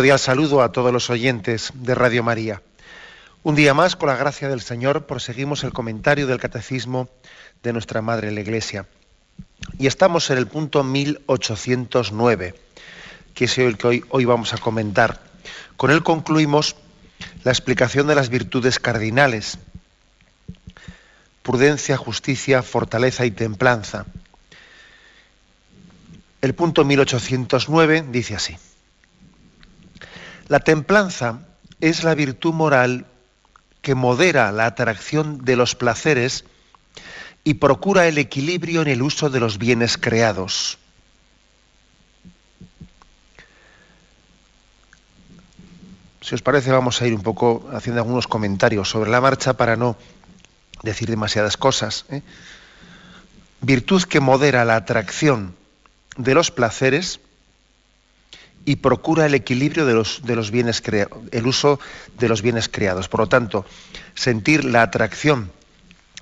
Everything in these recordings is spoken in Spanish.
Cordial saludo a todos los oyentes de Radio María. Un día más, con la gracia del Señor, proseguimos el comentario del Catecismo de nuestra Madre la Iglesia. Y estamos en el punto 1809, que es el que hoy, hoy vamos a comentar. Con él concluimos la explicación de las virtudes cardinales, prudencia, justicia, fortaleza y templanza. El punto 1809 dice así. La templanza es la virtud moral que modera la atracción de los placeres y procura el equilibrio en el uso de los bienes creados. Si os parece, vamos a ir un poco haciendo algunos comentarios sobre la marcha para no decir demasiadas cosas. ¿eh? Virtud que modera la atracción de los placeres y procura el equilibrio de los, de los bienes el uso de los bienes creados. Por lo tanto, sentir la atracción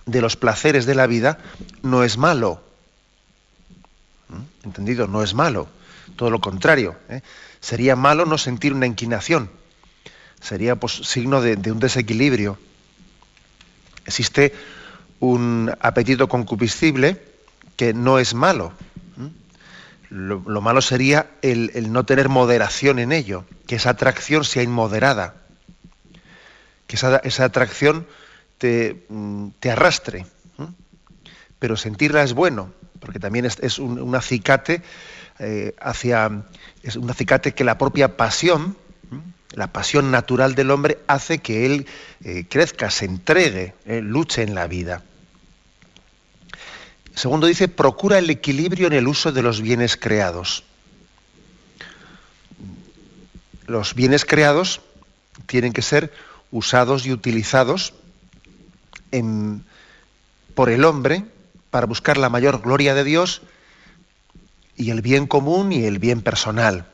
de los placeres de la vida no es malo. ¿Mm? ¿Entendido? No es malo. Todo lo contrario. ¿eh? Sería malo no sentir una inclinación. Sería pues, signo de, de un desequilibrio. Existe un apetito concupiscible que no es malo. Lo, lo, malo sería el, no tener moderación en ello, que esa atracción sea inmoderada, que esa, atracción te, te arrastre. ¿eh? Pero sentirla es bueno, porque también es, un, acicate eh, hacia. es un acicate que la propia pasión, ¿eh? la pasión natural del hombre, hace que él eh, crezca, se entregue, luche en la vida. Segundo dice, procura el equilibrio en el uso de los bienes creados. Los bienes creados tienen que ser usados y utilizados por el hombre para buscar la mayor gloria de Dios y el bien común y el bien personal.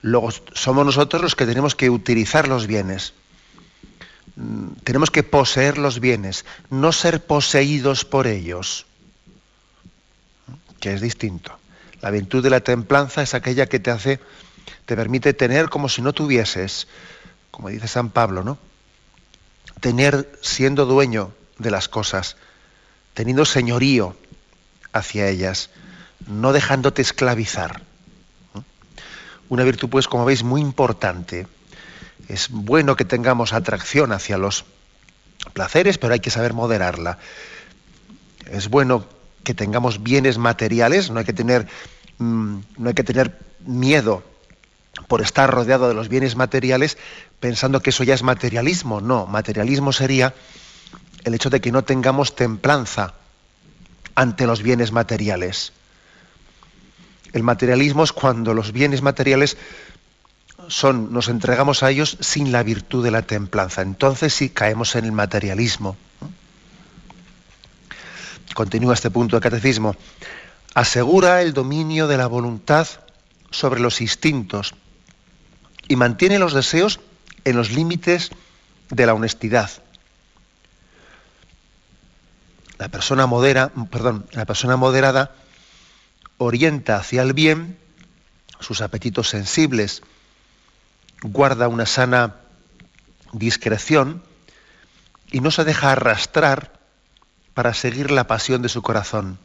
Luego somos nosotros los que tenemos que utilizar los bienes. Tenemos que poseer los bienes, no ser poseídos por ellos que es distinto. La virtud de la templanza es aquella que te hace, te permite tener como si no tuvieses, como dice San Pablo, ¿no? Tener siendo dueño de las cosas, teniendo señorío hacia ellas, no dejándote esclavizar. Una virtud, pues, como veis, muy importante. Es bueno que tengamos atracción hacia los placeres, pero hay que saber moderarla. Es bueno que tengamos bienes materiales, no hay que tener, mmm, no hay que tener miedo por estar rodeado de los bienes materiales pensando que eso ya es materialismo. No, materialismo sería el hecho de que no tengamos templanza ante los bienes materiales. El materialismo es cuando los bienes materiales son, nos entregamos a ellos sin la virtud de la templanza. Entonces sí caemos en el materialismo continúa este punto del catecismo, asegura el dominio de la voluntad sobre los instintos y mantiene los deseos en los límites de la honestidad. La persona, la persona moderada orienta hacia el bien sus apetitos sensibles, guarda una sana discreción y no se deja arrastrar para seguir la pasión de su corazón.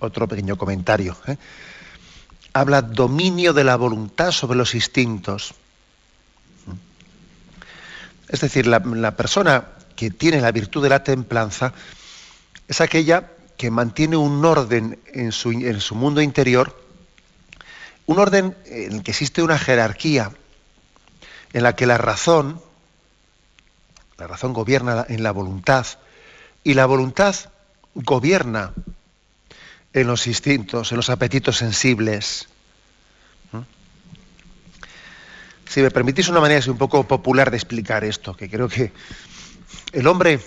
Otro pequeño comentario. ¿eh? Habla dominio de la voluntad sobre los instintos. Es decir, la, la persona que tiene la virtud de la templanza es aquella que mantiene un orden en su, en su mundo interior un orden en el que existe una jerarquía, en la que la razón, la razón gobierna en la voluntad, y la voluntad gobierna en los instintos, en los apetitos sensibles. Si me permitís una manera un poco popular de explicar esto, que creo que el hombre,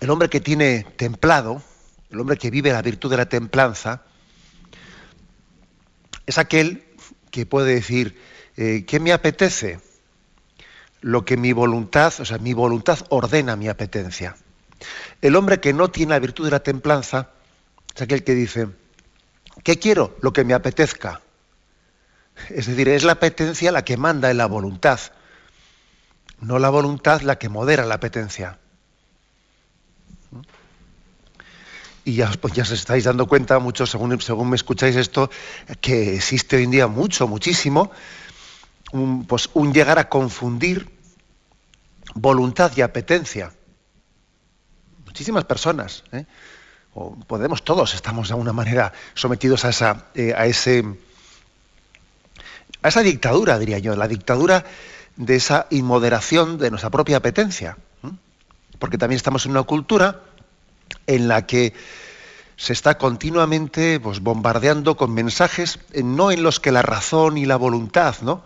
el hombre que tiene templado, el hombre que vive la virtud de la templanza, es aquel que puede decir, eh, ¿qué me apetece? Lo que mi voluntad, o sea, mi voluntad ordena mi apetencia. El hombre que no tiene la virtud de la templanza es aquel que dice, ¿qué quiero? Lo que me apetezca. Es decir, es la apetencia la que manda en la voluntad, no la voluntad la que modera la apetencia. Y ya, pues ya os estáis dando cuenta, muchos, según, según me escucháis esto, que existe hoy en día mucho, muchísimo, un, pues un llegar a confundir voluntad y apetencia. Muchísimas personas, ¿eh? o podemos todos, estamos de alguna manera sometidos a, esa, eh, a ese a esa dictadura, diría yo, la dictadura de esa inmoderación de nuestra propia apetencia. Porque también estamos en una cultura en la que se está continuamente pues, bombardeando con mensajes, eh, no en los que la razón y la voluntad, ¿no?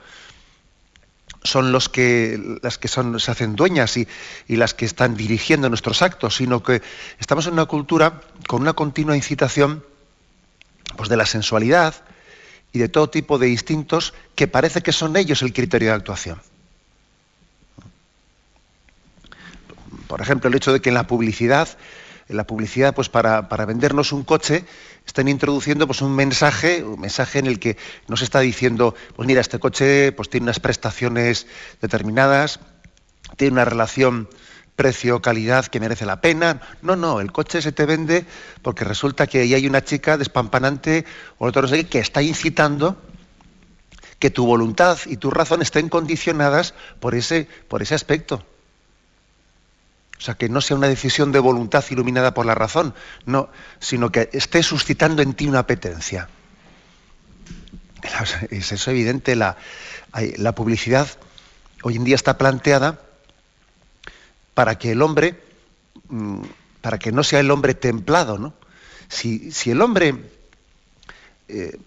Son los que las que se hacen dueñas y, y, las que están dirigiendo nuestros actos, sino que estamos en una cultura con una continua incitación pues, de la sensualidad, y de todo tipo de instintos que parece que son ellos el criterio de actuación. Por ejemplo, el hecho de que en la publicidad, en la publicidad, pues para, vendernos un coche, están introduciendo pues, un mensaje, un mensaje en el que nos está diciendo, pues mira, este coche pues, tiene unas prestaciones determinadas, tiene una relación precio-calidad que merece la pena. No, no, el coche se te vende porque resulta que ahí hay una chica despampanante o otro no sé qué, que está incitando que tu voluntad y tu razón estén condicionadas por ese, por ese aspecto. O sea, que no sea una decisión de voluntad iluminada por la razón, no, sino que esté suscitando en ti una apetencia. Es eso evidente, la, publicidad hoy en día está planteada para que el hombre, mm, para que no sea el hombre templado, ¿no? Si, el hombre eh,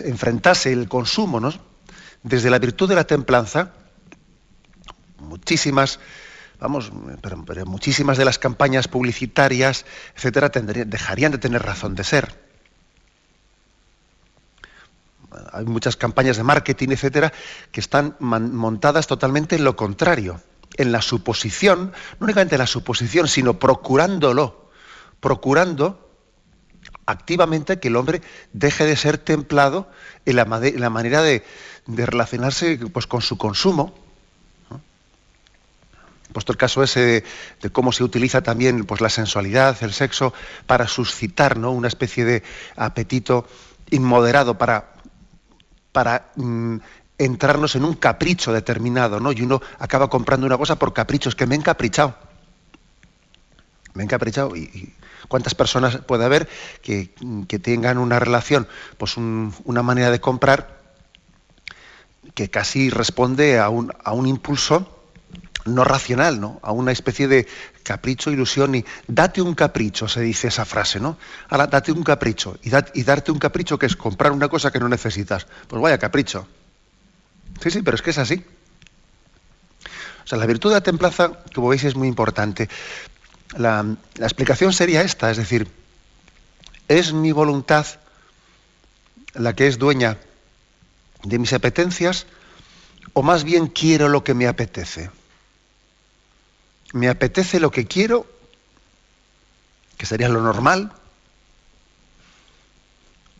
enfrentase el consumo, ¿no? Desde la virtud de la templanza, muchísimas, vamos, pero, muchísimas de las campañas publicitarias, etcétera, dejarían de tener razón de ser. Hay muchas campañas de marketing, etcétera, que están montadas totalmente en lo contrario en la suposición, no únicamente en la suposición, sino procurándolo, procurando activamente que el hombre deje de ser templado en la, manera de, relacionarse pues, con su consumo. Puesto el caso ese de, cómo se utiliza también pues, la sensualidad, el sexo, para suscitar ¿no? una especie de apetito inmoderado para, para mm, entrarnos en un capricho determinado, ¿no? Y uno acaba comprando una cosa por caprichos, que me he encaprichado. Me he encaprichado. ¿Y, cuántas personas puede haber que, tengan una relación, pues una manera de comprar que casi responde a un, a un impulso no racional, ¿no? A una especie de capricho, ilusión y date un capricho, se dice esa frase, ¿no? Ahora date un capricho y, darte un capricho que es comprar una cosa que no necesitas. Pues vaya capricho. Sí, sí, pero es que es así. O sea, la virtud de la templanza, como veis, es muy importante. La, explicación sería esta, es decir, ¿es mi voluntad la que es dueña de mis apetencias o más bien quiero lo que me apetece? ¿Me apetece lo que quiero, que sería lo normal?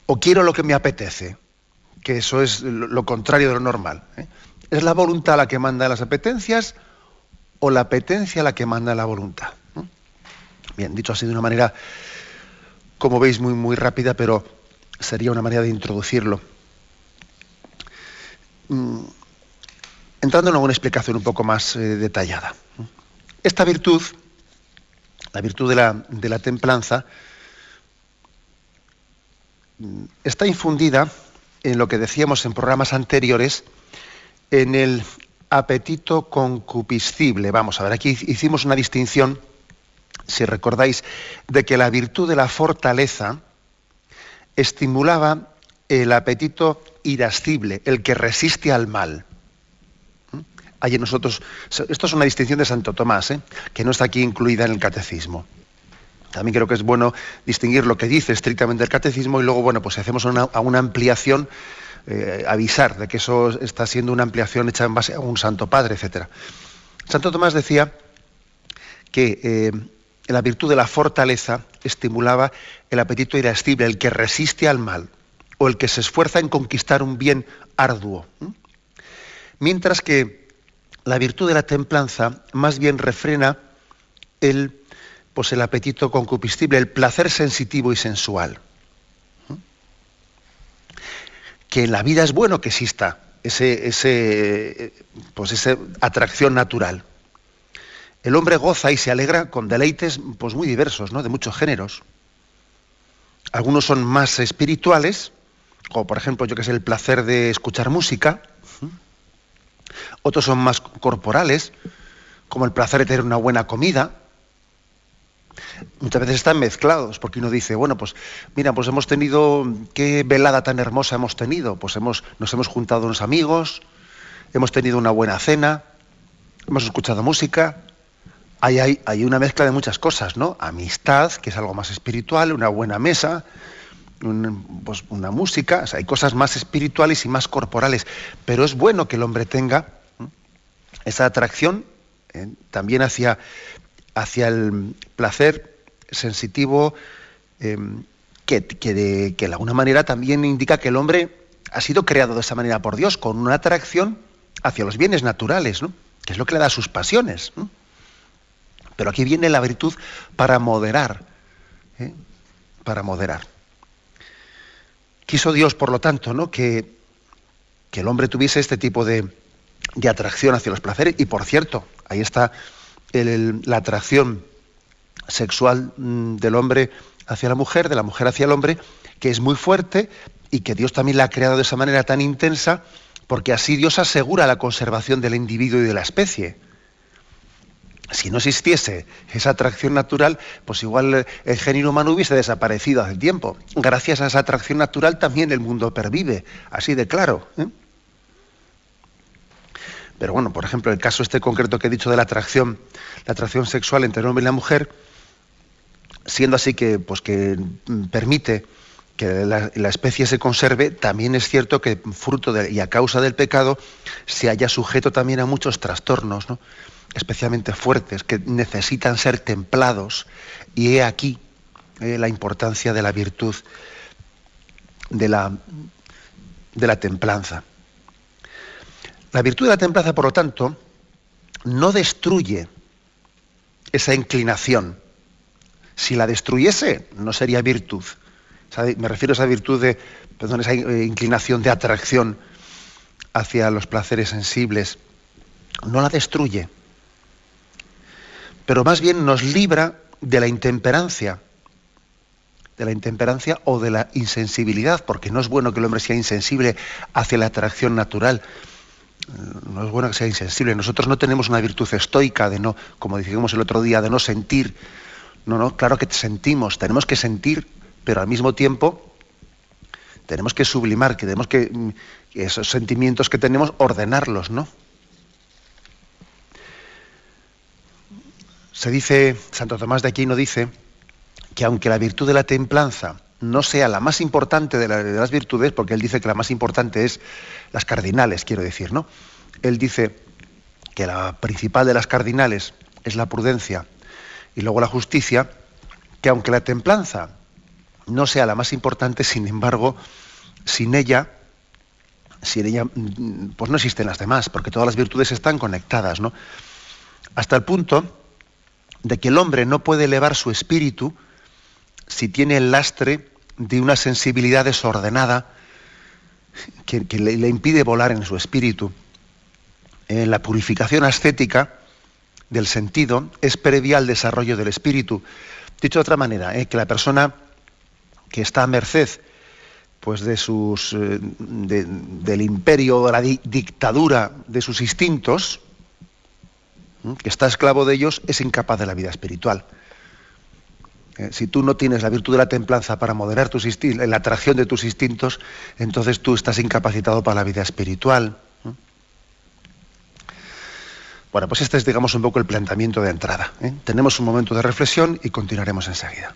¿O quiero lo que me apetece? que eso es lo contrario de lo normal. ¿eh? ¿Es la voluntad la que manda las apetencias o la apetencia la que manda la voluntad? Bien, dicho así de una manera, como veis, muy, muy rápida, pero sería una manera de introducirlo. Mm, entrando en alguna explicación un poco más eh, detallada. Esta virtud, la virtud de la, templanza, mm, está infundida en lo que decíamos en programas anteriores, en el apetito concupiscible. Vamos a ver, aquí hicimos una distinción, si recordáis, de que la virtud de la fortaleza estimulaba el apetito irascible, el que resiste al mal. Hay en nosotros, esto es una distinción de Santo Tomás, ¿eh? que no está aquí incluida en el catecismo. También creo que es bueno distinguir lo que dice estrictamente el catecismo y luego, bueno, pues si hacemos una, una ampliación, eh, avisar de que eso está siendo una ampliación hecha en base a un Santo Padre, etc. Santo Tomás decía que eh, la virtud de la fortaleza estimulaba el apetito irascible, el que resiste al mal o el que se esfuerza en conquistar un bien arduo. Mientras que la virtud de la templanza más bien refrena el, pues el apetito concupiscible, el placer sensitivo y sensual. Que en la vida es bueno que exista ese, ese, pues esa atracción natural. El hombre goza y se alegra con deleites pues muy diversos, ¿no? de muchos géneros. Algunos son más espirituales, como por ejemplo, yo que sé, el placer de escuchar música. Otros son más corporales, como el placer de tener una buena comida. Muchas veces están mezclados, porque uno dice, bueno, pues mira, pues hemos tenido, qué velada tan hermosa hemos tenido. Pues hemos, nos hemos juntado unos amigos, hemos tenido una buena cena, hemos escuchado música. Hay, hay, hay una mezcla de muchas cosas, ¿no? Amistad, que es algo más espiritual, una buena mesa, pues, una música, hay cosas más espirituales y más corporales, pero es bueno que el hombre tenga esa atracción ¿eh? también hacia, hacia el placer sensitivo, em, que, de, que de alguna manera también indica que el hombre ha sido creado de esa manera por Dios, con una atracción hacia los bienes naturales, que es lo que le da sus pasiones. Pero aquí viene la virtud para moderar, ¿eh? para moderar. Quiso Dios, por lo tanto, que, el hombre tuviese este tipo de, atracción hacia los placeres. Y por cierto, ahí está la atracción sexual mm, del hombre hacia la mujer, de la mujer hacia el hombre, que es muy fuerte y que Dios también la ha creado de esa manera tan intensa, porque así Dios asegura la conservación del individuo y de la especie si no existiese esa atracción natural, pues igual el género humano hubiese desaparecido hace tiempo. Gracias a esa atracción natural también el mundo pervive, así de claro. ¿eh? Pero bueno, por ejemplo, el caso este concreto que he dicho de la atracción, la atracción sexual entre el hombre y la mujer, siendo así que, pues que permite que la, especie se conserve, también es cierto que fruto y a causa del pecado se haya sujeto también a muchos trastornos, ¿no? Especialmente fuertes, que necesitan ser templados. Y he aquí eh, la importancia de la virtud de la, de la templanza. La virtud de la templanza, por lo tanto, no destruye esa inclinación. Si la destruyese, no sería virtud. Me refiero a esa virtud de, perdón, esa eh, inclinación de atracción hacia los placeres sensibles. No la destruye pero más bien nos libra de la intemperancia, de la intemperancia o de la insensibilidad, porque no es bueno que el hombre sea insensible hacia la atracción natural. No es bueno que sea insensible. Nosotros no tenemos una virtud estoica de no, como dijimos el otro día, de no sentir. No, no, claro que sentimos, tenemos que sentir, pero al mismo tiempo tenemos que sublimar, que tenemos que esos sentimientos que tenemos ordenarlos, ¿no? Se dice, Santo Tomás de Aquino dice, que aunque la virtud de la templanza no sea la más importante de, las virtudes, porque él dice que la más importante es las cardinales, quiero decir, ¿no? Él dice que la principal de las cardinales es la prudencia y luego la justicia, que aunque la templanza no sea la más importante, sin embargo, sin ella, sin ella, pues no existen las demás, porque todas las virtudes están conectadas, ¿no? Hasta el punto de que el hombre no puede elevar su espíritu si tiene el lastre de una sensibilidad desordenada que, le, impide volar en su espíritu. En la purificación ascética del sentido es previa al desarrollo del espíritu. Dicho de otra manera, ¿eh? que la persona que está a merced pues de sus eh, del imperio o la dictadura de sus instintos, que está esclavo de ellos, es incapaz de la vida espiritual. Eh, si tú no tienes la virtud de la templanza para moderar tus la atracción de tus instintos, entonces tú estás incapacitado para la vida espiritual. Bueno, pues este es, digamos, un poco el planteamiento de entrada. ¿eh? Tenemos un momento de reflexión y continuaremos enseguida.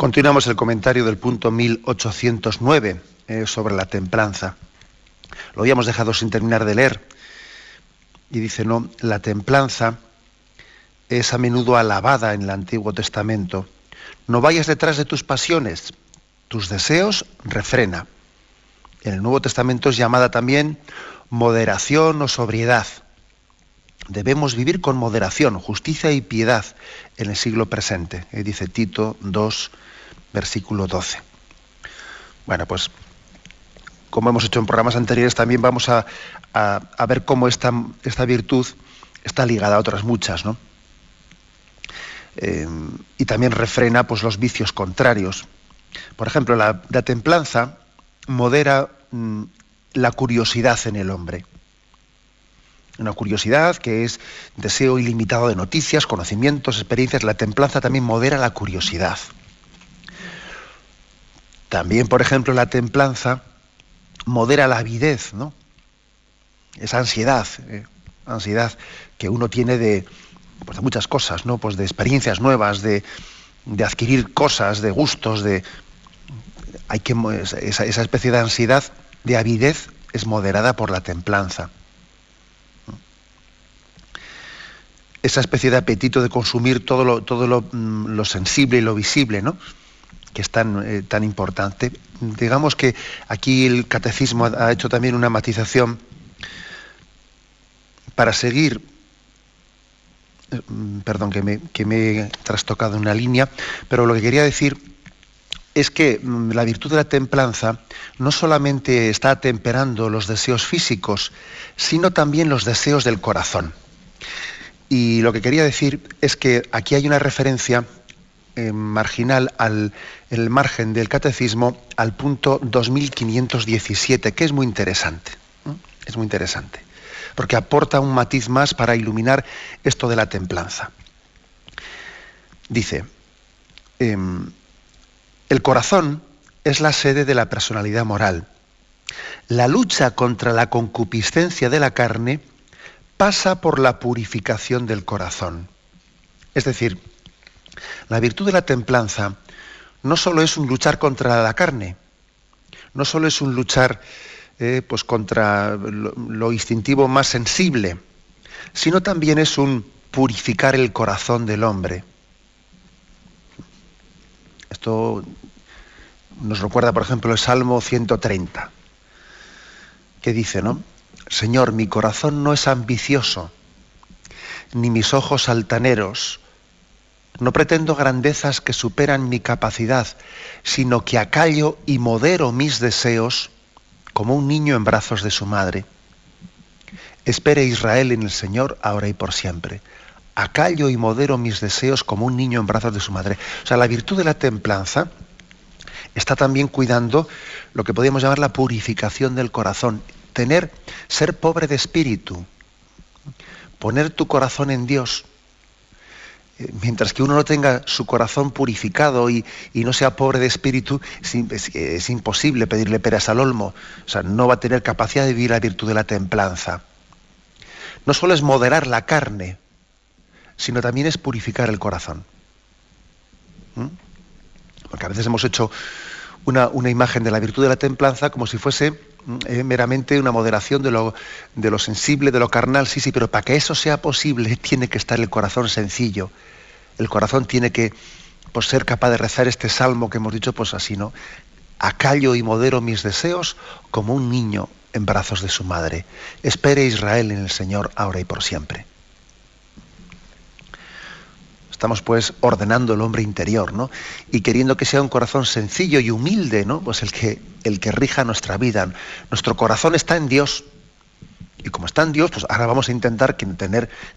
Continuamos el comentario del punto 1809 eh, sobre la templanza. Lo habíamos dejado sin terminar de leer. Y dice, no, la templanza es a menudo alabada en el Antiguo Testamento. No vayas detrás de tus pasiones, tus deseos refrena. En el Nuevo Testamento es llamada también moderación o sobriedad. Debemos vivir con moderación, justicia y piedad en el siglo presente, eh, dice Tito 2, versículo 12. Bueno, pues como hemos hecho en programas anteriores, también vamos a, ver cómo esta, virtud está ligada a otras muchas, ¿no? Eh, y también refrena pues, los vicios contrarios. Por ejemplo, la, templanza modera mm, la curiosidad en el hombre. Una curiosidad que es deseo ilimitado de noticias, conocimientos, experiencias. La templanza también modera la curiosidad. También, por ejemplo, la templanza modera la avidez, ¿no? Esa ansiedad, eh, ansiedad que uno tiene de, pues de muchas cosas, ¿no? Pues de experiencias nuevas, de, adquirir cosas, de gustos, de hay que esa, especie de ansiedad, de avidez, es moderada por la templanza. Esa especie de apetito de consumir todo lo, todo lo, mm, sensible y lo visible, ¿no? que es tan, eh, tan importante. Digamos que aquí el catecismo ha, hecho también una matización para seguir, eh, perdón que me, que me he trastocado una línea, pero lo que quería decir es que mm, la virtud de la templanza no solamente está temperando los deseos físicos, sino también los deseos del corazón. Y lo que quería decir es que aquí hay una referencia eh, marginal al el margen del catecismo al punto 2517, que es muy interesante. Es muy interesante, porque aporta un matiz más para iluminar esto de la templanza. Dice, em, el corazón es la sede de la personalidad moral. La lucha contra la concupiscencia de la carne pasa por la purificación del corazón. Es decir, la virtud de la templanza no solo es un luchar contra la carne, no solo es un luchar eh, pues contra lo, instintivo más sensible, sino también es un purificar el corazón del hombre. Esto nos recuerda, por ejemplo, el Salmo 130, que dice, ¿no? Señor, mi corazón no es ambicioso, ni mis ojos altaneros, no pretendo grandezas que superan mi capacidad, sino que acallo y modero mis deseos como un niño en brazos de su madre. Espere Israel en el Señor ahora y por siempre. Acallo y modero mis deseos como un niño en brazos de su madre. O sea, la virtud de la templanza está también cuidando lo que podríamos llamar la purificación del corazón. Tener, ser pobre de espíritu, poner tu corazón en Dios. Eh, mientras que uno no tenga su corazón purificado y, no sea pobre de espíritu, es, imposible pedirle peras al olmo. O sea, no va a tener capacidad de vivir la virtud de la templanza no solo es moderar la carne, sino también es purificar el corazón. ¿Mm? Porque a veces hemos hecho una, imagen de la virtud de la templanza como si fuese eh, meramente una moderación de lo, de lo sensible, de lo carnal, sí, sí, pero para que eso sea posible tiene que estar el corazón sencillo. El corazón tiene que pues, ser capaz de rezar este salmo que hemos dicho, pues así, ¿no? Acallo y modero mis deseos como un niño en brazos de su madre. Espere Israel en el Señor ahora y por siempre. Estamos pues ordenando el hombre interior, ¿no? Y queriendo que sea un corazón sencillo y humilde, ¿no? Pues el que, el que rija nuestra vida. Nuestro corazón está en Dios. Y como está en Dios, pues ahora vamos a intentar que,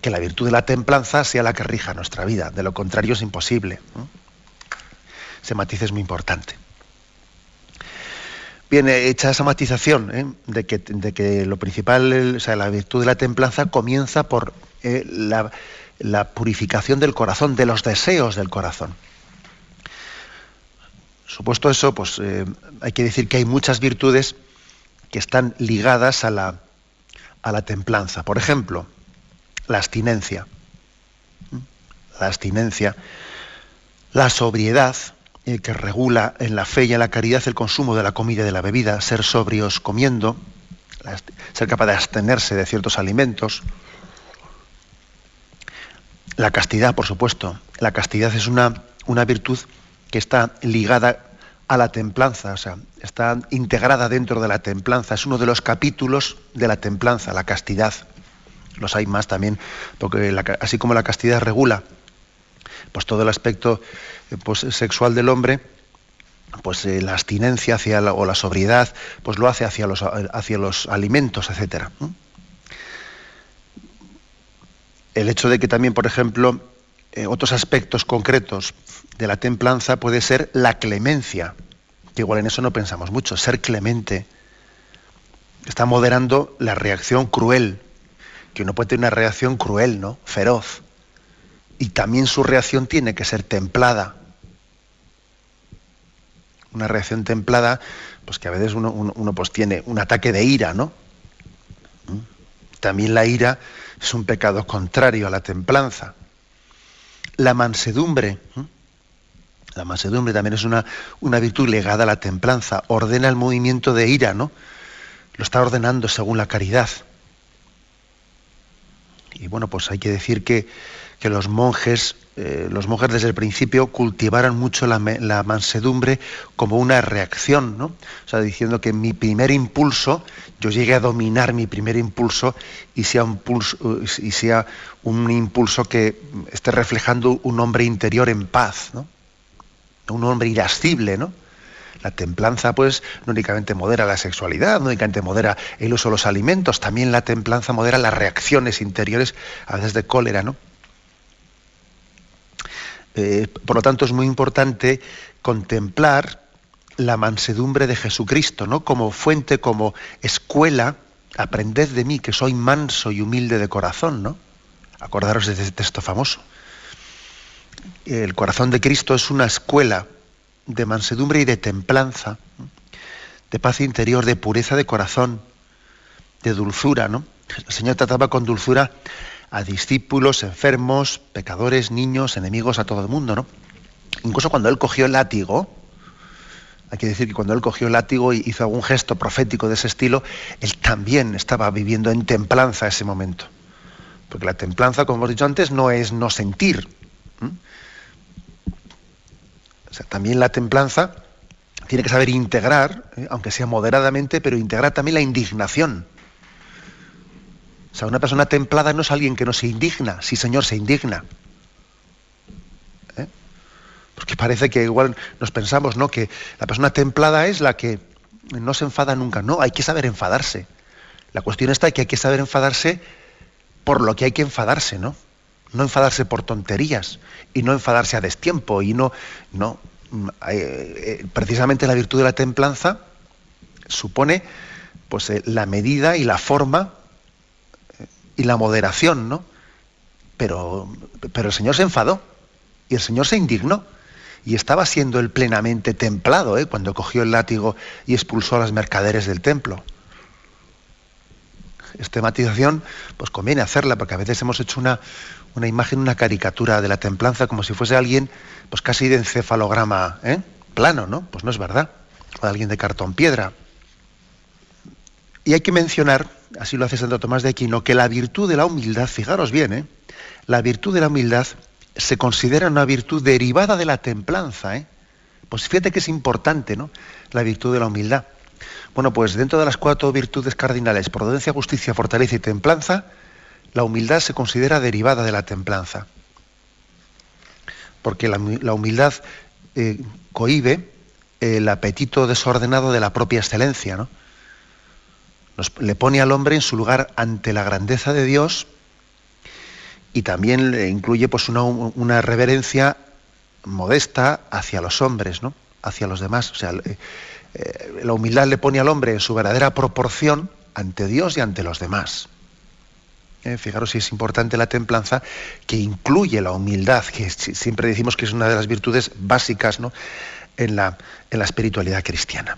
que la virtud de la templanza sea la que rija nuestra vida. De lo contrario es imposible. Ese matiz es muy importante. Bien, hecha esa matización ¿eh? de, que, de, que, lo principal, o sea, la virtud de la templanza comienza por eh, la, purificación del corazón, de los deseos del corazón. Supuesto eso, pues eh, hay que decir que hay muchas virtudes que están ligadas a la, a la templanza. Por ejemplo, la abstinencia. La abstinencia, la sobriedad, eh, que regula en la fe y en la caridad el consumo de la comida y de la bebida, ser sobrios comiendo, ser capaz de abstenerse de ciertos alimentos. La castidad, por supuesto. La castidad es una, una virtud que está ligada a la templanza, o sea, está integrada dentro de la templanza. Es uno de los capítulos de la templanza, la castidad. Los hay más también, porque así como la castidad regula pues todo el aspecto eh, pues, sexual del hombre, pues eh, la abstinencia hacia o la sobriedad, pues lo hace hacia los, hacia los alimentos, etc. El hecho de que también, por ejemplo, eh, otros aspectos concretos de la templanza puede ser la clemencia, que igual en eso no pensamos mucho, ser clemente. Está moderando la reacción cruel, que uno puede tener una reacción cruel, ¿no? Feroz y también su reacción tiene que ser templada. Una reacción templada, pues que a veces uno, pues tiene un ataque de ira, ¿no? ¿Mm? También la ira es un pecado contrario a la templanza. La mansedumbre, ¿Mm? la mansedumbre también es una, una virtud legada a la templanza, ordena el movimiento de ira, ¿no? Lo está ordenando según la caridad. Y bueno, pues hay que decir que que los monjes, eh, los monjes desde el principio cultivaran mucho la, mansedumbre como una reacción, ¿no? O sea, diciendo que mi primer impulso, yo llegue a dominar mi primer impulso y sea un, y sea un impulso que esté reflejando un hombre interior en paz, ¿no? Un hombre irascible, ¿no? La templanza, pues, no únicamente modera la sexualidad, no únicamente modera el uso de los alimentos, también la templanza modera las reacciones interiores, a veces de cólera, ¿no? Eh, por lo tanto, es muy importante contemplar la mansedumbre de Jesucristo, ¿no? Como fuente, como escuela, aprended de mí, que soy manso y humilde de corazón, ¿no? Acordaros de este texto famoso. El corazón de Cristo es una escuela de mansedumbre y de templanza, de paz interior, de pureza de corazón, de dulzura, ¿no? El Señor trataba con dulzura a discípulos, enfermos, pecadores, niños, enemigos, a todo el mundo, ¿no? Incluso cuando él cogió el látigo, hay que decir que cuando él cogió el látigo y hizo algún gesto profético de ese estilo, él también estaba viviendo en templanza ese momento. Porque la templanza, como hemos dicho antes, no es no sentir. O sea, también la templanza tiene que saber integrar, ¿eh? aunque sea moderadamente, pero integrar también la indignación. O sea, una persona templada no es alguien que no se indigna, sí señor, se indigna. ¿Eh? Porque parece que igual nos pensamos, ¿no? Que la persona templada es la que no se enfada nunca. No, hay que saber enfadarse. La cuestión está que hay que saber enfadarse por lo que hay que enfadarse, ¿no? No enfadarse por tonterías y no enfadarse a destiempo y no, no. Mm, eh, eh, precisamente la virtud de la templanza supone pues la medida y la forma y la moderación, ¿no? Pero, pero el Señor se enfadó y el Señor se indignó y estaba siendo él plenamente templado ¿eh? cuando cogió el látigo y expulsó a los mercaderes del templo. Esta matización, pues conviene hacerla, porque a veces hemos hecho una, una imagen, una caricatura de la templanza como si fuese alguien, pues casi de encefalograma ¿eh? plano, ¿no? Pues no es verdad. O alguien de cartón piedra. Y hay que mencionar, así lo hace Santo Tomás de Aquino, que la virtud de la humildad, fijaros bien, ¿eh? la virtud de la humildad se considera una virtud derivada de la templanza. ¿eh? Pues fíjate que es importante, ¿no? La virtud de la humildad. Bueno, pues dentro de las cuatro virtudes cardinales, prudencia, justicia, fortaleza y templanza, la humildad se considera derivada de la templanza. Porque la, humildad eh, cohibe el apetito desordenado de la propia excelencia, ¿no? Le pone al hombre en su lugar ante la grandeza de Dios y también incluye pues una, reverencia modesta hacia los hombres, ¿no? hacia los demás. O sea, eh, la humildad le pone al hombre en su verdadera proporción ante Dios y ante los demás. Eh, fijaros si es importante la templanza, que incluye la humildad, que siempre decimos que es una de las virtudes básicas ¿no? en, la, en la espiritualidad cristiana.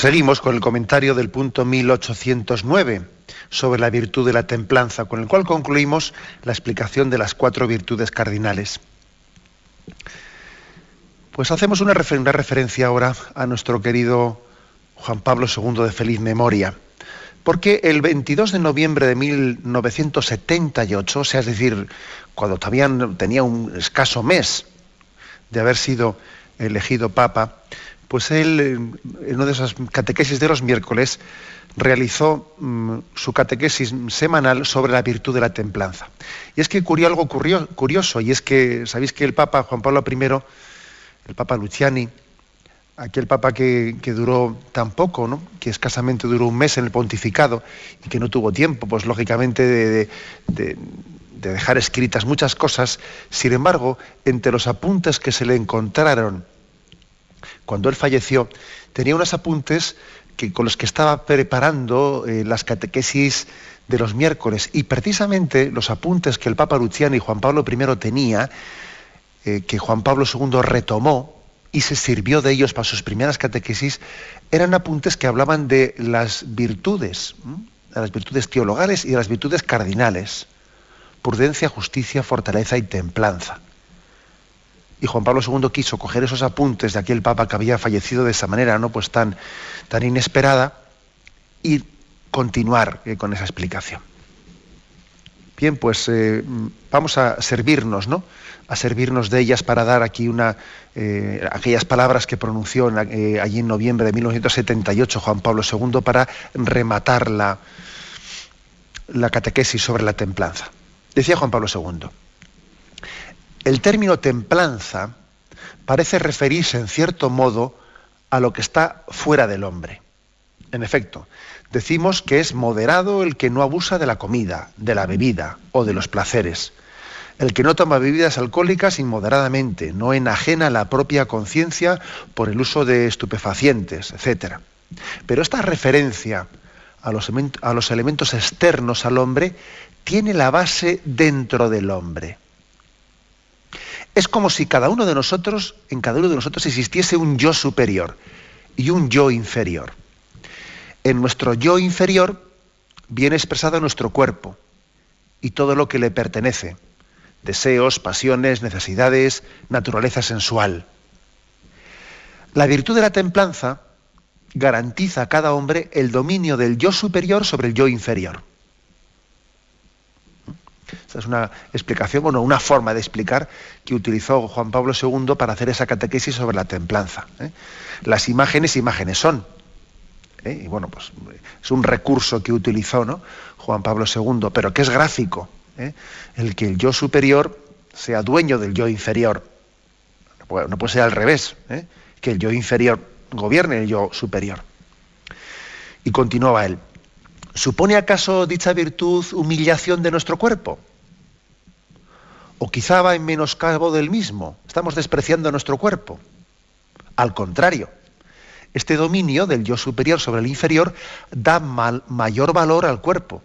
Proseguimos con el comentario del punto 1809 sobre la virtud de la templanza, con el cual concluimos la explicación de las cuatro virtudes cardinales. Pues hacemos una, referencia ahora a nuestro querido Juan Pablo II de feliz memoria, porque el 22 de noviembre de 1978, o sea, es decir, cuando todavía tenía un escaso mes de haber sido elegido papa, pues él, en una de esas catequesis de los miércoles, realizó mm, su catequesis semanal sobre la virtud de la templanza. Y es que ocurrió algo curioso, y es que, ¿sabéis que el Papa Juan Pablo I, el Papa Luciani, aquel Papa que, duró tan poco, ¿no? que escasamente duró un mes en el pontificado y que no tuvo tiempo, pues lógicamente, de dejar escritas muchas cosas, sin embargo, entre los apuntes que se le encontraron, cuando él falleció, tenía unos apuntes que, con los que estaba preparando eh, las catequesis de los miércoles. Y precisamente los apuntes que el Papa Luciano y Juan Pablo I tenía, eh, que Juan Pablo II retomó y se sirvió de ellos para sus primeras catequesis, eran apuntes que hablaban de las virtudes, de las virtudes teologales y de las virtudes cardinales. Prudencia, justicia, fortaleza y templanza. Y Juan Pablo II quiso coger esos apuntes de aquel papa que había fallecido de esa manera, ¿no? Pues tan, tan inesperada, y continuar eh, con esa explicación. Bien, pues eh, vamos a servirnos, ¿no? A servirnos de ellas para dar aquí una, eh, aquellas palabras que pronunció allí en noviembre de 1978 Juan Pablo II para rematar la, la catequesis sobre la templanza. Decía Juan Pablo II. El término templanza parece referirse en cierto modo a lo que está fuera del hombre. En efecto, decimos que es moderado el que no abusa de la comida, de la bebida o de los placeres, el que no toma bebidas alcohólicas inmoderadamente, no enajena la propia conciencia por el uso de estupefacientes, etc. Pero esta referencia a los, a los elementos externos al hombre tiene la base dentro del hombre. Es como si cada uno de nosotros, en cada uno de nosotros existiese un yo superior y un yo inferior. En nuestro yo inferior viene expresado nuestro cuerpo y todo lo que le pertenece, deseos, pasiones, necesidades, naturaleza sensual. La virtud de la templanza garantiza a cada hombre el dominio del yo superior sobre el yo inferior. Esta es una explicación, bueno, una forma de explicar que utilizó Juan Pablo II para hacer esa catequesis sobre la templanza. ¿eh? Las imágenes, imágenes son. ¿eh? Y bueno, pues es un recurso que utilizó ¿no? Juan Pablo II, pero que es gráfico. ¿eh? El que el yo superior sea dueño del yo inferior. no puede ser al revés, que el yo inferior gobierne el yo superior. Y continuaba él. ¿Supone acaso dicha virtud humillación de nuestro cuerpo? ¿O quizá va en menoscabo del mismo? Estamos despreciando nuestro cuerpo. Al contrario, este dominio del yo superior sobre el inferior da mayor valor al cuerpo.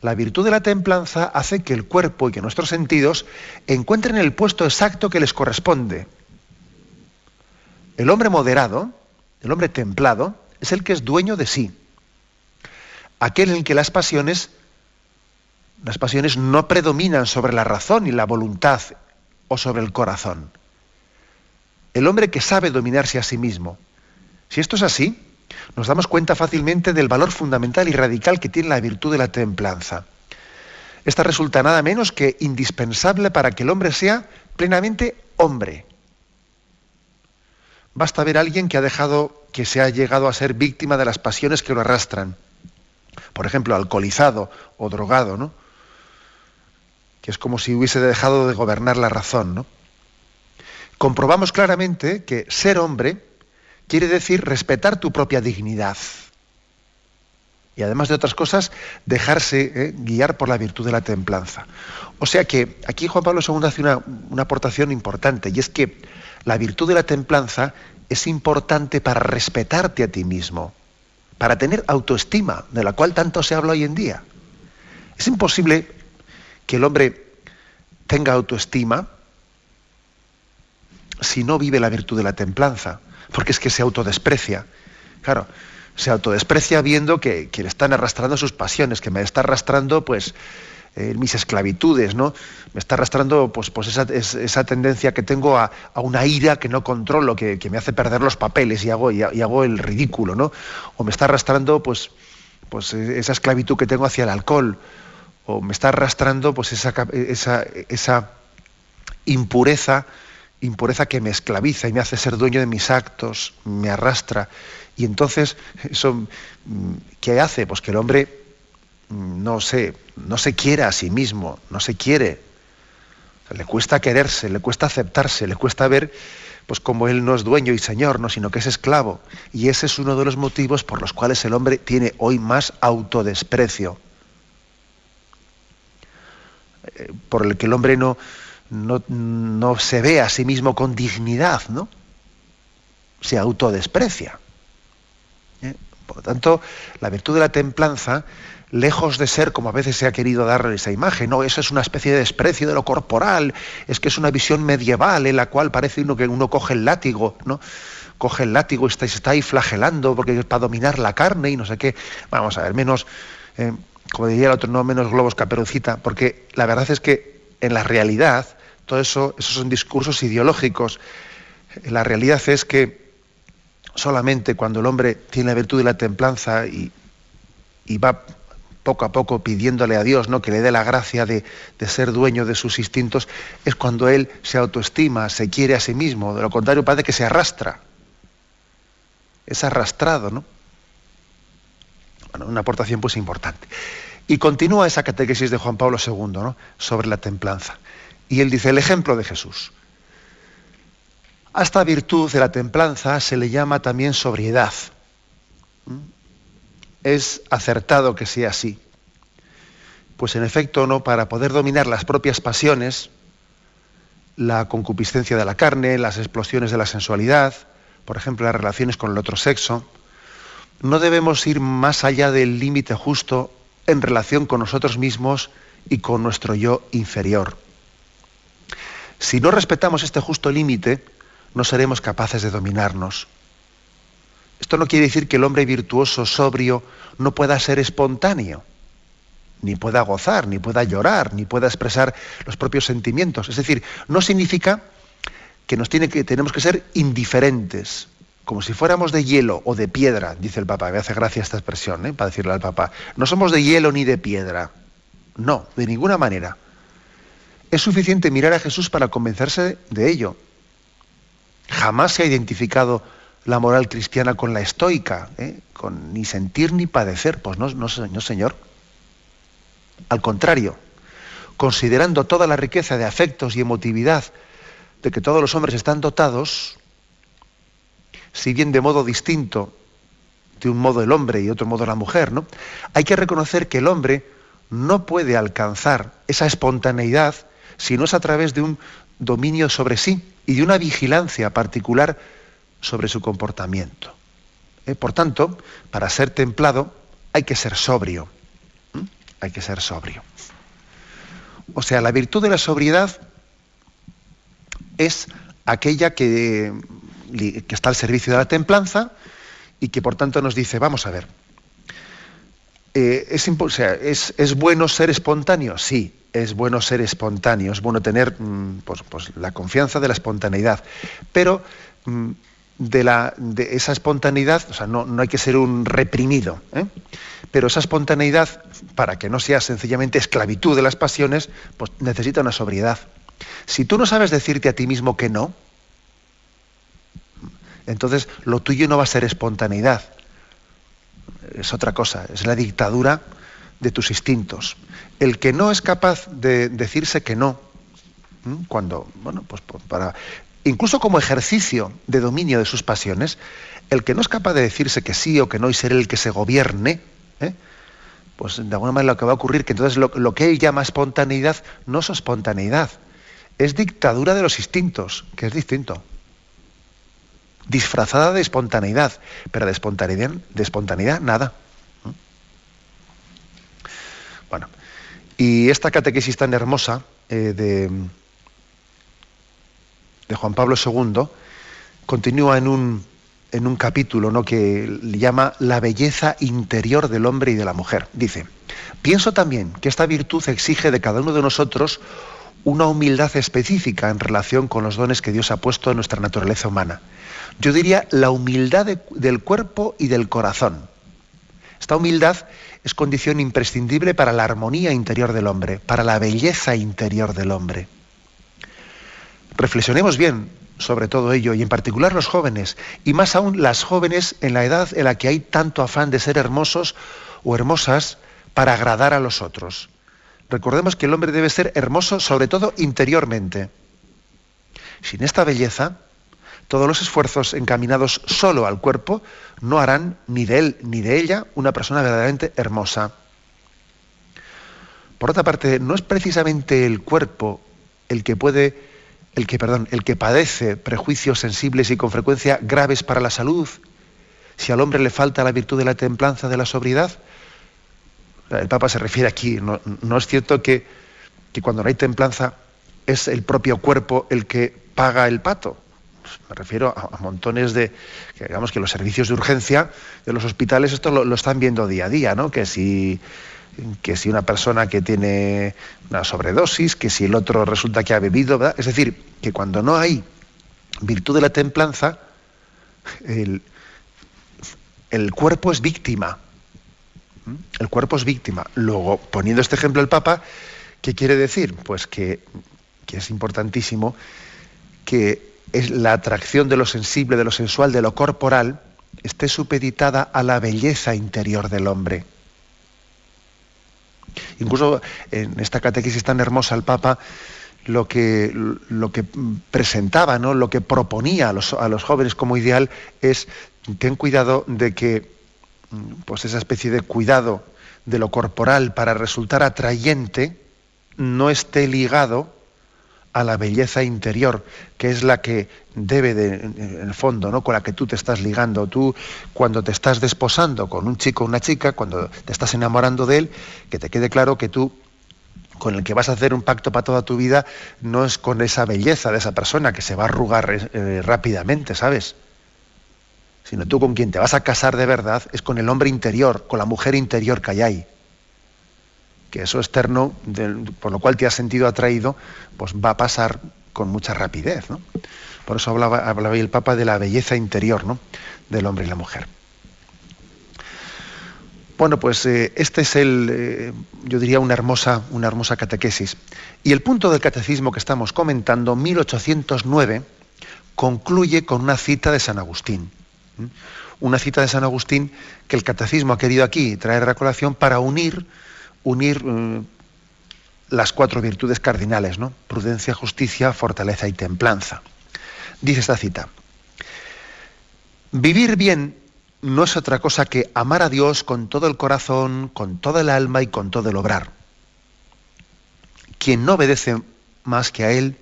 La virtud de la templanza hace que el cuerpo y que nuestros sentidos encuentren el puesto exacto que les corresponde. El hombre moderado, el hombre templado, es el que es dueño de sí aquel en que las pasiones, las pasiones no predominan sobre la razón y la voluntad o sobre el corazón. El hombre que sabe dominarse a sí mismo. Si esto es así, nos damos cuenta fácilmente del valor fundamental y radical que tiene la virtud de la templanza. Esta resulta nada menos que indispensable para que el hombre sea plenamente hombre. Basta ver a alguien que ha dejado, que se ha llegado a ser víctima de las pasiones que lo arrastran por ejemplo, alcoholizado o drogado, ¿no? Que es como si hubiese dejado de gobernar la razón, ¿no? Comprobamos claramente que ser hombre quiere decir respetar tu propia dignidad. Y además de otras cosas, dejarse ¿eh? guiar por la virtud de la templanza. O sea que aquí Juan Pablo II hace una, una aportación importante, y es que la virtud de la templanza es importante para respetarte a ti mismo para tener autoestima, de la cual tanto se habla hoy en día. Es imposible que el hombre tenga autoestima si no vive la virtud de la templanza, porque es que se autodesprecia. Claro, se autodesprecia viendo que, le están arrastrando sus pasiones, que me está arrastrando pues eh, mis esclavitudes, ¿no? Me está arrastrando pues, pues esa, tendencia que tengo a, una ira que no controlo, que, me hace perder los papeles y hago, el ridículo, ¿no? O me está arrastrando pues, pues esa esclavitud que tengo hacia el alcohol, o me está arrastrando pues esa, esa, esa impureza, impureza que me esclaviza y me hace ser dueño de mis actos, me arrastra. Y entonces, eso, mm, ¿qué hace? Pues que el hombre no se, no se quiere a sí mismo, no se quiere. le cuesta quererse, le cuesta aceptarse, le cuesta ver pues como él no es dueño y señor, no, sino que es esclavo. Y ese es uno de los motivos por los cuales el hombre tiene hoy más autodesprecio. Eh, por el que el hombre no, no, se ve a sí mismo con dignidad, ¿no? Se autodesprecia. ¿Eh? Por lo tanto, la virtud de la templanza lejos de ser como a veces se ha querido darle esa imagen, no, eso es una especie de desprecio de lo corporal, es que es una visión medieval en la cual parece uno que uno coge el látigo, ¿no? Coge el látigo y está, se está ahí flagelando porque es para dominar la carne y no sé qué. Vamos a ver, menos, eh, como diría el otro, no menos globos caperucita, porque la verdad es que en la realidad, todo eso, esos son discursos ideológicos. La realidad es que solamente cuando el hombre tiene la virtud de la templanza y, y va poco a poco pidiéndole a Dios ¿no? que le dé la gracia de, ser dueño de sus instintos, es cuando él se autoestima, se quiere a sí mismo. De lo contrario, parece que se arrastra. Es arrastrado, ¿no? Bueno, una aportación pues importante. Y continúa esa catequesis de Juan Pablo II ¿no? sobre la templanza. Y él dice, el ejemplo de Jesús. A esta virtud de la templanza se le llama también sobriedad es acertado que sea así. Pues en efecto, no, para poder dominar las propias pasiones, la concupiscencia de la carne, las explosiones de la sensualidad, por ejemplo, las relaciones con el otro sexo, no debemos ir más allá del límite justo en relación con nosotros mismos y con nuestro yo inferior. Si no respetamos este justo límite, no seremos capaces de dominarnos. Esto no quiere decir que el hombre virtuoso, sobrio, no pueda ser espontáneo, ni pueda gozar, ni pueda llorar, ni pueda expresar los propios sentimientos. Es decir, no significa que, nos tiene que tenemos que ser indiferentes como si fuéramos de hielo o de piedra, dice el Papa, me hace gracia esta expresión, ¿eh? para decirle al Papa, no somos de hielo ni de piedra, no, de ninguna manera. Es suficiente mirar a Jesús para convencerse de ello. Jamás se ha identificado la moral cristiana con la estoica, ¿eh? con ni sentir ni padecer, pues no, no, no señor. Al contrario, considerando toda la riqueza de afectos y emotividad de que todos los hombres están dotados, si bien de modo distinto, de un modo el hombre y otro modo la mujer, ¿no? Hay que reconocer que el hombre no puede alcanzar esa espontaneidad si no es a través de un dominio sobre sí y de una vigilancia particular sobre su comportamiento. ¿Eh? Por tanto, para ser templado hay que ser sobrio. Hay que ser sobrio. O sea, la virtud de la sobriedad es aquella que está al servicio de la templanza y que por tanto nos dice, vamos a ver, eh, es, es, bueno ser espontáneo? Sí, es bueno ser espontáneo, es bueno tener mm, pues, pues, la confianza de la espontaneidad, pero mm, de, la, de, esa espontaneidad, o sea, no, no hay que ser un reprimido, ¿eh? pero esa espontaneidad, para que no sea sencillamente esclavitud de las pasiones, pues necesita una sobriedad. Si tú no sabes decirte a ti mismo que no, entonces lo tuyo no va a ser espontaneidad. Es otra cosa, es la dictadura de tus instintos. El que no es capaz de decirse que no, cuando, bueno, pues para, incluso como ejercicio de dominio de sus pasiones, el que no es capaz de decirse que sí o que no y ser el que se gobierne, ¿eh? pues de alguna manera lo que va a ocurrir que entonces lo, que él llama espontaneidad no es espontaneidad, es dictadura de los instintos, que es distinto disfrazada de espontaneidad, pero de espontaneidad, de espontaneidad nada. Bueno, y esta catequesis tan hermosa eh, de, de, Juan Pablo II continúa en un, en un capítulo ¿no? que le llama La belleza interior del hombre y de la mujer. Dice, pienso también que esta virtud exige de cada uno de nosotros una humildad específica en relación con los dones que Dios ha puesto en nuestra naturaleza humana yo diría la humildad del cuerpo y del corazón. Esta humildad es condición imprescindible para la armonía interior del hombre, para la belleza interior del hombre. Reflexionemos bien sobre todo ello, y en particular los jóvenes, y más aún las jóvenes en la edad en la que hay tanto afán de ser hermosos o hermosas para agradar a los otros. Recordemos que el hombre debe ser hermoso sobre todo interiormente. Sin esta belleza, todos los esfuerzos encaminados solo al cuerpo no harán ni de él ni de ella una persona verdaderamente hermosa. Por otra parte, no es precisamente el cuerpo el que puede, el que, perdón, el que padece prejuicios sensibles y con frecuencia graves para la salud. Si al hombre le falta la virtud de la templanza, de la sobriedad, el Papa se refiere aquí, no, es cierto que, que cuando no hay templanza es el propio cuerpo el que paga el pato me refiero a, montones de, que digamos que los servicios de urgencia de los hospitales esto lo, están viendo día a día, ¿no? Que si que si una persona que tiene una sobredosis, que si el otro resulta que ha bebido. Es decir, que cuando no hay virtud de la templanza, el, el cuerpo es víctima. El cuerpo es víctima. Luego, poniendo este ejemplo el Papa, ¿qué quiere decir? Pues que, que es importantísimo que es la atracción de lo sensible, de lo sensual, de lo corporal, esté supeditada a la belleza interior del hombre. Incluso en esta catequesis tan hermosa el Papa lo que, presentaba, ¿no? lo que proponía a los, a los jóvenes como ideal es ten cuidado de que pues esa especie de cuidado de lo corporal para resultar atrayente no esté ligado a la belleza interior, que es la que debe, de, en el fondo, ¿no? con la que tú te estás ligando. Tú, cuando te estás desposando con un chico o una chica, cuando te estás enamorando de él, que te quede claro que tú con el que vas a hacer un pacto para toda tu vida no es con esa belleza de esa persona que se va a arrugar eh, rápidamente, ¿sabes? Sino tú con quien te vas a casar de verdad es con el hombre interior, con la mujer interior que hay ahí que eso externo, por lo cual te has sentido atraído, pues va a pasar con mucha rapidez. Por eso hablaba, hablaba el Papa de la belleza interior ¿no? del hombre y la mujer. Bueno, pues eh, este es el, eh, yo diría, una hermosa, una hermosa catequesis. Y el punto del catecismo que estamos comentando, 1809, concluye con una cita de San Agustín. Una cita de San Agustín que el catecismo ha querido aquí traer a colación para unir, unir mm, las cuatro virtudes cardinales, ¿no? Prudencia, justicia, fortaleza y templanza. Dice esta cita. Vivir bien no es otra cosa que amar a Dios con todo el corazón, con toda el alma y con todo el obrar. Quien no obedece más que a Él,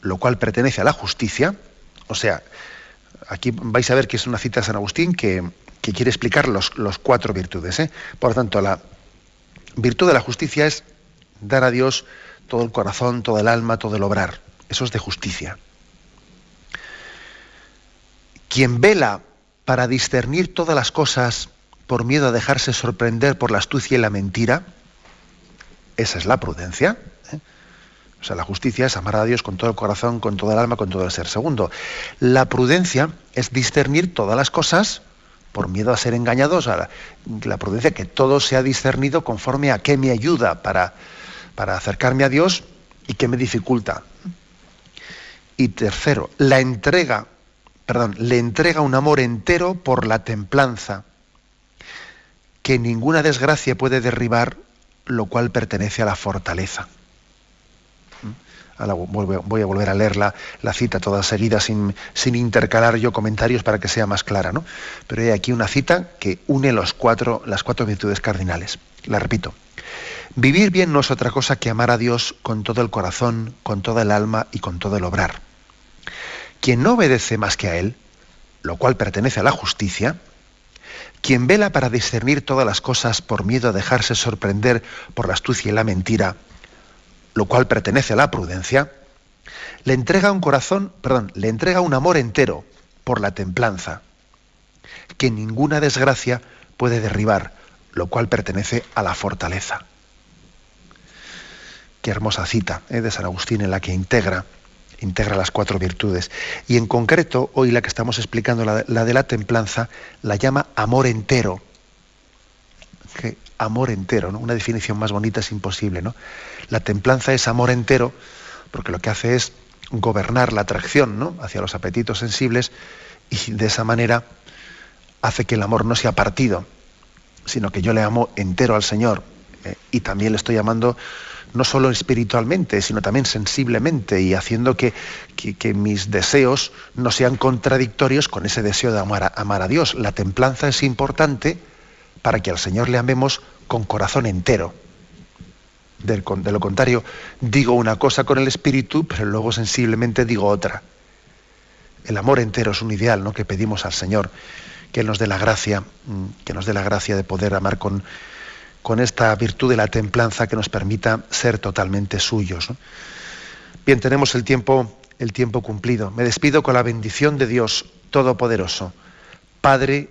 lo cual pertenece a la justicia, o sea, aquí vais a ver que es una cita de San Agustín que, quiere explicar los, los cuatro virtudes. ¿eh? Por lo tanto, la virtud de la justicia es dar a Dios todo el corazón, todo el alma, todo el obrar. Eso es de justicia. Quien vela para discernir todas las cosas por miedo a dejarse sorprender por la astucia y la mentira, esa es la prudencia. ¿eh? O sea, la justicia es amar a Dios con todo el corazón, con todo el alma, con todo el ser. Segundo, la prudencia es discernir todas las cosas por miedo a ser engañados. A la, prudencia, que todo sea discernido conforme a qué me ayuda para, para acercarme a Dios y qué me dificulta. Y tercero, la entrega le entrega un amor entero por la templanza, que ninguna desgracia puede derribar, lo cual pertenece a la fortaleza. Ahora voy a volver a leer la, cita toda seguida sin, sin, intercalar yo comentarios para que sea más clara, ¿no? Pero hay aquí una cita que une los cuatro, las cuatro virtudes cardinales. La repito. Vivir bien no es otra cosa que amar a Dios con todo el corazón, con toda el alma y con todo el obrar quien no obedece más que a Él, lo cual pertenece a la justicia, quien vela para discernir todas las cosas por miedo a dejarse sorprender por la astucia y la mentira, lo cual pertenece a la prudencia, le entrega un corazón, perdón, le entrega un amor entero por la templanza, que ninguna desgracia puede derribar, lo cual pertenece a la fortaleza. Qué hermosa cita ¿eh? de San Agustín en la que integra integra las cuatro virtudes. Y en concreto, hoy la que estamos explicando, la, de la templanza, la llama amor entero. Amor entero, ¿no? Una definición más bonita es imposible, ¿no? La templanza es amor entero, porque lo que hace es gobernar la atracción, ¿no? hacia los apetitos sensibles, y de esa manera hace que el amor no sea partido, sino que yo le amo entero al Señor, ¿eh? y también le estoy amando no solo espiritualmente, sino también sensiblemente y haciendo que, mis deseos no sean contradictorios con ese deseo de amar a, amar a Dios. La templanza es importante para que al Señor le amemos con corazón entero. de lo contrario, digo una cosa con el espíritu, pero luego sensiblemente digo otra. El amor entero es un ideal ¿no? que pedimos al Señor, que Él nos dé la gracia, mm, que nos dé la gracia de poder amar con, con esta virtud de la templanza que nos permita ser totalmente suyos. Bien, tenemos el tiempo, el tiempo cumplido. Me despido con la bendición de Dios Todopoderoso. Padre,